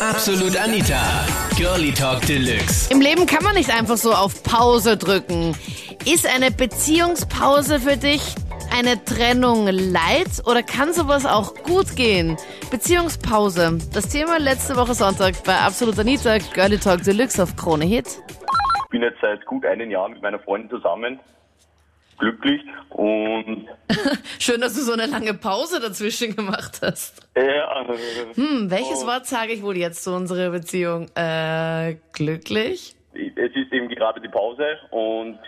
Absolut Anita. Girlie Talk Deluxe. Im Leben kann man nicht einfach so auf Pause drücken. Ist eine Beziehungspause für dich eine Trennung leid oder kann sowas auch gut gehen? Beziehungspause. Das Thema letzte Woche Sonntag bei Absolut Anita, Girlie Talk Deluxe auf Krone Hit. Ich bin jetzt seit gut einem Jahr mit meiner Freundin zusammen. Glücklich und Schön, dass du so eine lange Pause dazwischen gemacht hast. ja, Hm, welches Wort sage ich wohl jetzt zu unserer Beziehung? Äh, glücklich? es ist eben gerade die Pause und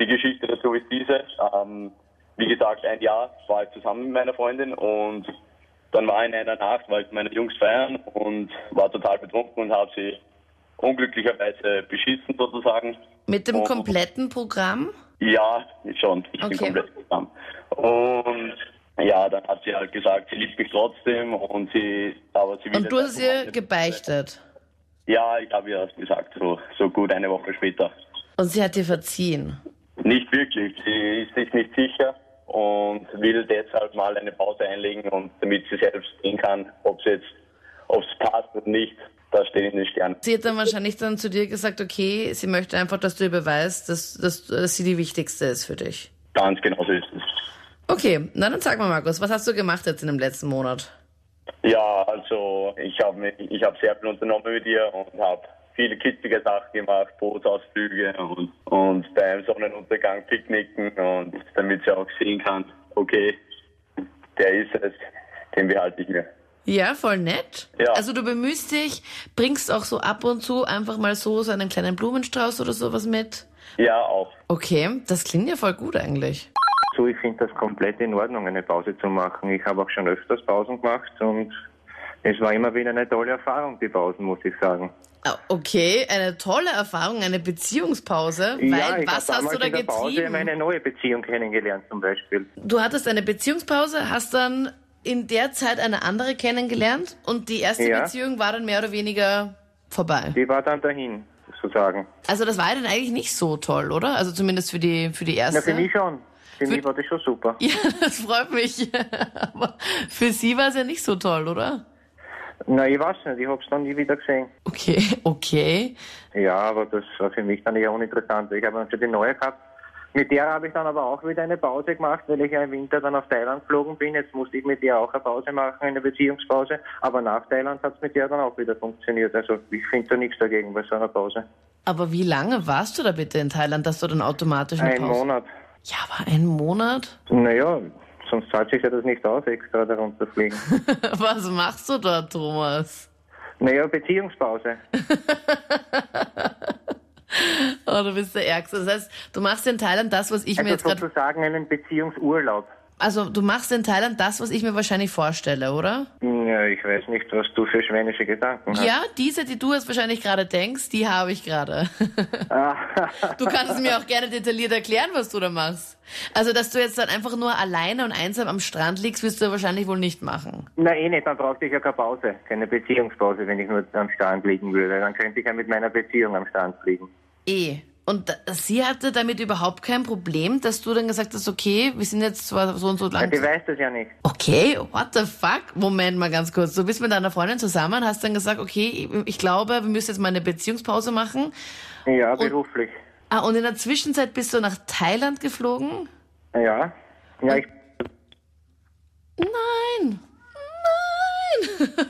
die Geschichte dazu ist diese. Ähm, wie gesagt, ein Jahr war ich zusammen mit meiner Freundin und dann war in einer Nacht, war ich mit meinen Jungs feiern und war total betrunken und habe sie unglücklicherweise beschissen sozusagen. Mit dem Oh. kompletten Programm? Ja, schon. Ich bin Okay. komplett zusammen. Und ja, dann hat sie halt gesagt, sie liebt mich trotzdem und sie, aber sie will Und du hast ihr gebeichtet. Ja, ich habe ihr das gesagt, so, so gut eine Woche später. Und sie hat dir verziehen. Nicht wirklich. Sie ist sich nicht sicher und will deshalb mal eine Pause einlegen und damit sie selbst sehen kann, ob es jetzt, ob es passt oder nicht. Das steht in den Sternen. Sie hat dann wahrscheinlich dann zu dir gesagt, okay, sie möchte einfach, dass du ihr beweist, dass, dass, dass sie die wichtigste ist für dich. Ganz genau so ist es. Okay, na dann sag mal, Markus, was hast du gemacht jetzt in dem letzten Monat? Ja, also ich habe ich hab sehr viel unternommen mit ihr und habe viele kitzige Sachen gemacht, Bootsausflüge und, und beim Sonnenuntergang picknicken und damit sie auch sehen kann, okay, der ist es, den behalte ich mir. Ja, voll nett. Ja. Also du bemühst dich, bringst auch so ab und zu einfach mal so, so einen kleinen Blumenstrauß oder sowas mit. Ja, auch. Okay, das klingt ja voll gut eigentlich. So, ich finde das komplett in Ordnung, eine Pause zu machen. Ich habe auch schon öfters Pausen gemacht und es war immer wieder eine tolle Erfahrung, die Pausen, muss ich sagen. Ah, Okay, eine tolle Erfahrung, eine Beziehungspause. ja, weil ich was hast du da in der Pause getrieben? meine neue Beziehung kennengelernt zum Beispiel. Du hattest eine Beziehungspause, hast dann in der Zeit eine andere kennengelernt und die erste Ja. Beziehung war dann mehr oder weniger vorbei. Die war dann dahin, sozusagen. Also das war ja dann eigentlich nicht so toll, oder? Also zumindest für die für die erste. Ja, für mich schon. Für, Für- mich war das schon super. Ja, das freut mich. Aber für sie war es ja nicht so toll, oder? Na, ich weiß nicht, ich habe es dann nie wieder gesehen. Okay, okay. Ja, aber das war für mich dann eher uninteressant. Ich habe dann schon die neue gehabt. Mit der habe ich dann aber auch wieder eine Pause gemacht, weil ich ja im Winter dann auf Thailand geflogen bin. Jetzt musste ich mit der auch eine Pause machen, eine Beziehungspause. Aber nach Thailand hat es mit der dann auch wieder funktioniert. Also ich finde da nichts dagegen bei so einer Pause. Aber wie lange warst du da bitte in Thailand, dass du dann automatisch eine Ein Pause? Monat. Ja, aber ein Monat? Naja, sonst zahlt sich ja das nicht aus, extra da runterfliegen. Was machst du da, Thomas? naja, Beziehungspause. Oh, du bist der Ärgste. Das heißt, du machst in Thailand das, was ich mir Also jetzt gerade... sozusagen einen Beziehungsurlaub. Also du machst in Thailand das, was ich mir wahrscheinlich vorstelle, oder? Ja, ich weiß nicht, was du für schwänische Gedanken hast. Ja, diese, die du jetzt wahrscheinlich gerade denkst, die habe ich gerade. Ah, Du kannst mir auch gerne detailliert erklären, was du da machst. Also, dass du jetzt dann einfach nur alleine und einsam am Strand liegst, wirst du wahrscheinlich wohl nicht machen. Na eh nicht, dann brauchte ich ja keine Pause, keine Beziehungspause, wenn ich nur am Strand liegen würde. Dann könnte ich ja mit meiner Beziehung am Strand liegen. Eh. Und sie hatte damit überhaupt kein Problem, dass du dann gesagt hast, okay, wir sind jetzt zwar so und so Ja, lang. die weiß das ja nicht. Okay, what the fuck? Moment mal ganz kurz. Du bist mit deiner Freundin zusammen, hast dann gesagt, okay, ich glaube, wir müssen jetzt mal eine Beziehungspause machen. Ja, beruflich. Ah, und in der Zwischenzeit bist du nach Thailand geflogen? Ja. Ja, ich, Nein. Nein.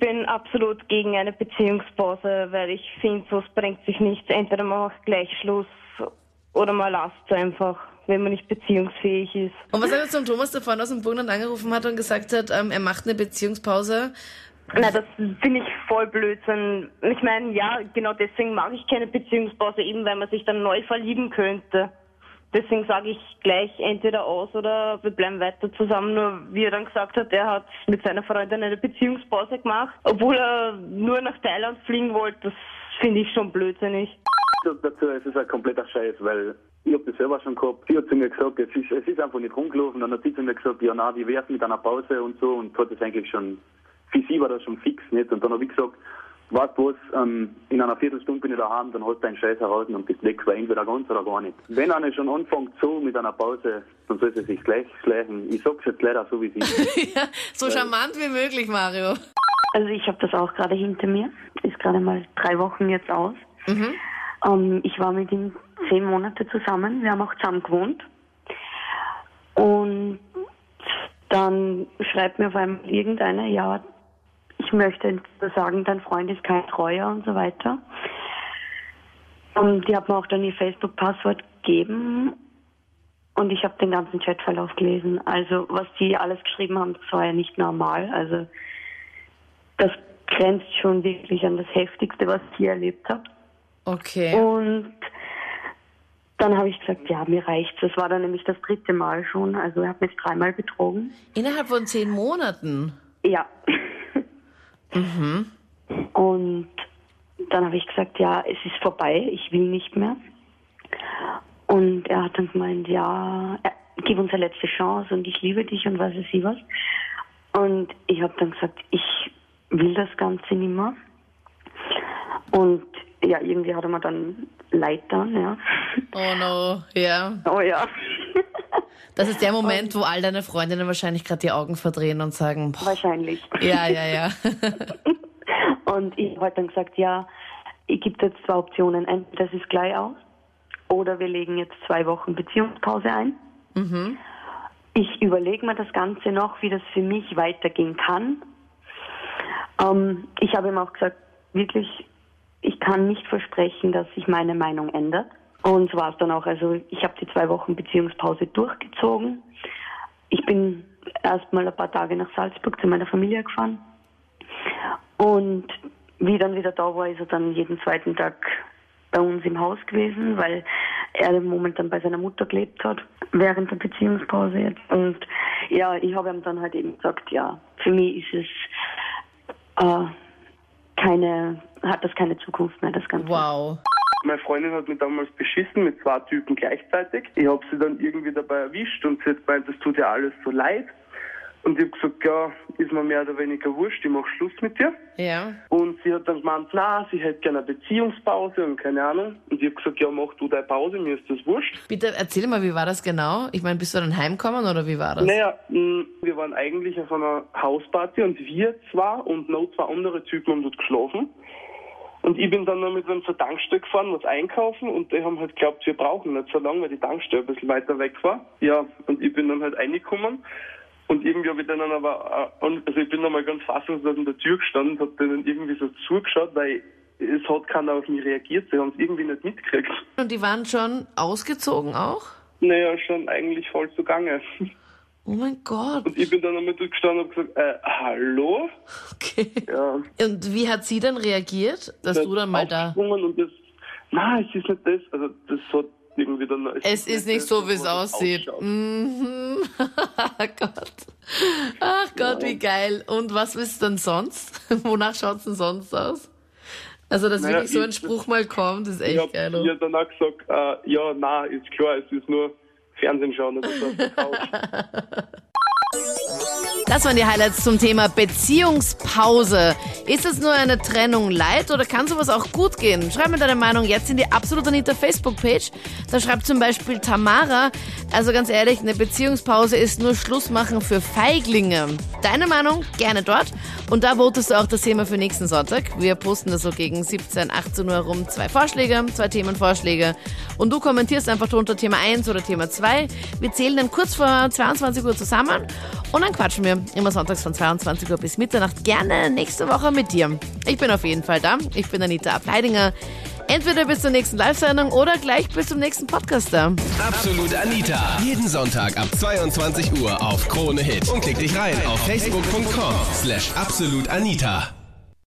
Ich bin absolut gegen eine Beziehungspause, weil ich finde, so bringt sich nichts. Entweder man macht gleich Schluss oder man lasst es einfach, wenn man nicht beziehungsfähig ist. Und was sagst du zum Thomas, der vorhin aus dem Burgenland angerufen hat und gesagt hat, ähm, er macht eine Beziehungspause? Na, das finde ich voll Blödsinn. Ich meine, ja, genau deswegen mag ich keine Beziehungspause, eben weil man sich dann neu verlieben könnte. Deswegen sage ich gleich entweder aus oder wir bleiben weiter zusammen. Nur wie er dann gesagt hat, er hat mit seiner Freundin eine Beziehungspause gemacht, obwohl er nur nach Thailand fliegen wollte. Das finde ich schon blödsinnig. Dazu, es ist ein kompletter Scheiß, weil ich hab das selber schon gehabt. Sie hat zu mir gesagt, es ist, es ist einfach nicht rumgelaufen. Dann hat sie zu mir gesagt, ja, na, wie wär's mit einer Pause und so und hat das eigentlich schon, für sie war das schon fix, nicht? Und dann habe ich gesagt, was, ähm, in einer Viertelstunde bin ich daheim, dann hast du deinen Scheiß heraus und bist weg, weil entweder ganz oder gar nicht. Wenn einer schon anfängt so mit einer Pause, dann soll sie sich gleich schleichen. Ich sag's jetzt leider so, wie sie ja, so charmant wie möglich, Mario. Also ich habe das auch gerade hinter mir. Ist gerade mal drei Wochen jetzt aus. Mhm. Ähm, ich war mit ihm zehn Monate zusammen. Wir haben auch zusammen gewohnt. Und dann schreibt mir auf einmal irgendeiner, ja, ich möchte sagen, dein Freund ist kein Treuer und so weiter. Und die hat mir auch dann ihr Facebook-Passwort gegeben und ich habe den ganzen Chatverlauf gelesen. Also was die alles geschrieben haben, das war ja nicht normal. Also das grenzt schon wirklich an das Heftigste, was ich je erlebt habe. Okay. Und dann habe ich gesagt, ja, mir reicht's. Das war dann nämlich das dritte Mal schon. Also er hat mich dreimal betrogen. Innerhalb von zehn Monaten. Ja. Und dann habe ich gesagt, ja, es ist vorbei, ich will nicht mehr. Und er hat dann gemeint, ja, gib uns eine letzte Chance und ich liebe dich und weiß ich was. Und ich habe dann gesagt, ich will das Ganze nicht mehr. Und ja, irgendwie hat er mir dann leid dann, ja. Oh no, ja. Oh ja. Das ist der Moment, wo all deine Freundinnen wahrscheinlich gerade die Augen verdrehen und sagen, boah, Wahrscheinlich. ja, ja, ja. Und ich habe dann gesagt, ja, ich gebe jetzt zwei Optionen. Entweder das ist gleich aus oder wir legen jetzt zwei Wochen Beziehungspause ein. Ich überlege mir das Ganze noch, wie das für mich weitergehen kann. Ähm, ich habe ihm auch gesagt, wirklich, ich kann nicht versprechen, dass sich meine Meinung ändert. Und so war es dann auch. Also ich habe die zwei Wochen Beziehungspause durchgezogen. Ich bin erst mal ein paar Tage nach Salzburg zu meiner Familie gefahren. Und wie dann wieder da war, ist er dann jeden zweiten Tag bei uns im Haus gewesen, weil er momentan bei seiner Mutter gelebt hat, während der Beziehungspause jetzt. Und ja, ich habe ihm dann halt eben gesagt, ja, für mich ist es äh, keine, hat das keine Zukunft mehr, das Ganze. Wow. Meine Freundin hat mich damals beschissen mit zwei Typen gleichzeitig. Ich habe sie dann irgendwie dabei erwischt und sie hat gemeint, das tut ja alles so leid. Und ich habe gesagt, ja, ist mir mehr oder weniger wurscht, ich mache Schluss mit dir. Ja. Und sie hat dann gemeint, na, sie hätte gerne eine Beziehungspause und keine Ahnung. Und ich habe gesagt, ja, mach du deine Pause, mir ist das wurscht. Bitte erzähl mal, wie war das genau? Ich meine, bist du dann heimgekommen oder wie war das? Naja, mh, wir waren eigentlich auf einer Hausparty und wir zwar und noch zwei andere Typen haben dort geschlafen. Ich bin dann noch mit einem zur Tankstelle gefahren, was einkaufen und die haben halt geglaubt, wir brauchen nicht so lange, weil die Tankstelle ein bisschen weiter weg war. Ja, und ich bin dann halt reingekommen und irgendwie habe ich denen aber, also ich bin dann mal ganz fassungslos an der Tür gestanden und habe denen irgendwie so zugeschaut, weil es hat keiner auf mich reagiert, sie haben es irgendwie nicht mitgekriegt. Und die waren schon ausgezogen auch? Naja, schon eigentlich voll zugange. Oh mein Gott. Und ich bin dann einmal dort gestanden und habe gesagt, äh, hallo? Okay. Ja. Und wie hat sie dann reagiert, dass du dann mal da... Und das, nein, es ist nicht das, also das hat irgendwie dann... Es ist nicht so, wie es aussieht. Mhm. Gott. Ach Gott, wie geil. Und was ist denn sonst? Wonach schaut's denn sonst aus? Also, dass Naja, wirklich so ein ich- Spruch mal kommt, ist Ich echt habe geil. ihr dann auch gesagt, äh, ja, na, ist klar, es ist nur Fernsehen schauen oder so auf der Couch. Das waren die Highlights zum Thema Beziehungspause. Ist es nur eine Trennung leid oder kann sowas auch gut gehen? Schreib mir deine Meinung jetzt in die Absolut Anita Facebook-Page. Da schreibt zum Beispiel Tamara, also ganz ehrlich, eine Beziehungspause ist nur Schluss machen für Feiglinge. Deine Meinung gerne dort. Und da votest du auch das Thema für nächsten Sonntag. Wir posten das so gegen 17, 18 Uhr rum. Zwei Vorschläge, zwei Themenvorschläge. Und du kommentierst einfach drunter Thema 1 oder Thema 2. Wir zählen dann kurz vor 22 Uhr zusammen und dann quatschen wir immer sonntags von 22 Uhr bis Mitternacht gerne nächste Woche mit dir. Ich bin auf jeden Fall da. Ich bin Anita Ableidinger. Entweder bis zur nächsten Live-Sendung oder gleich bis zum nächsten Podcast da. Absolut Anita. Jeden Sonntag ab 22 Uhr auf Krone Hit. Und klick dich rein auf facebook.com slash absolutanita.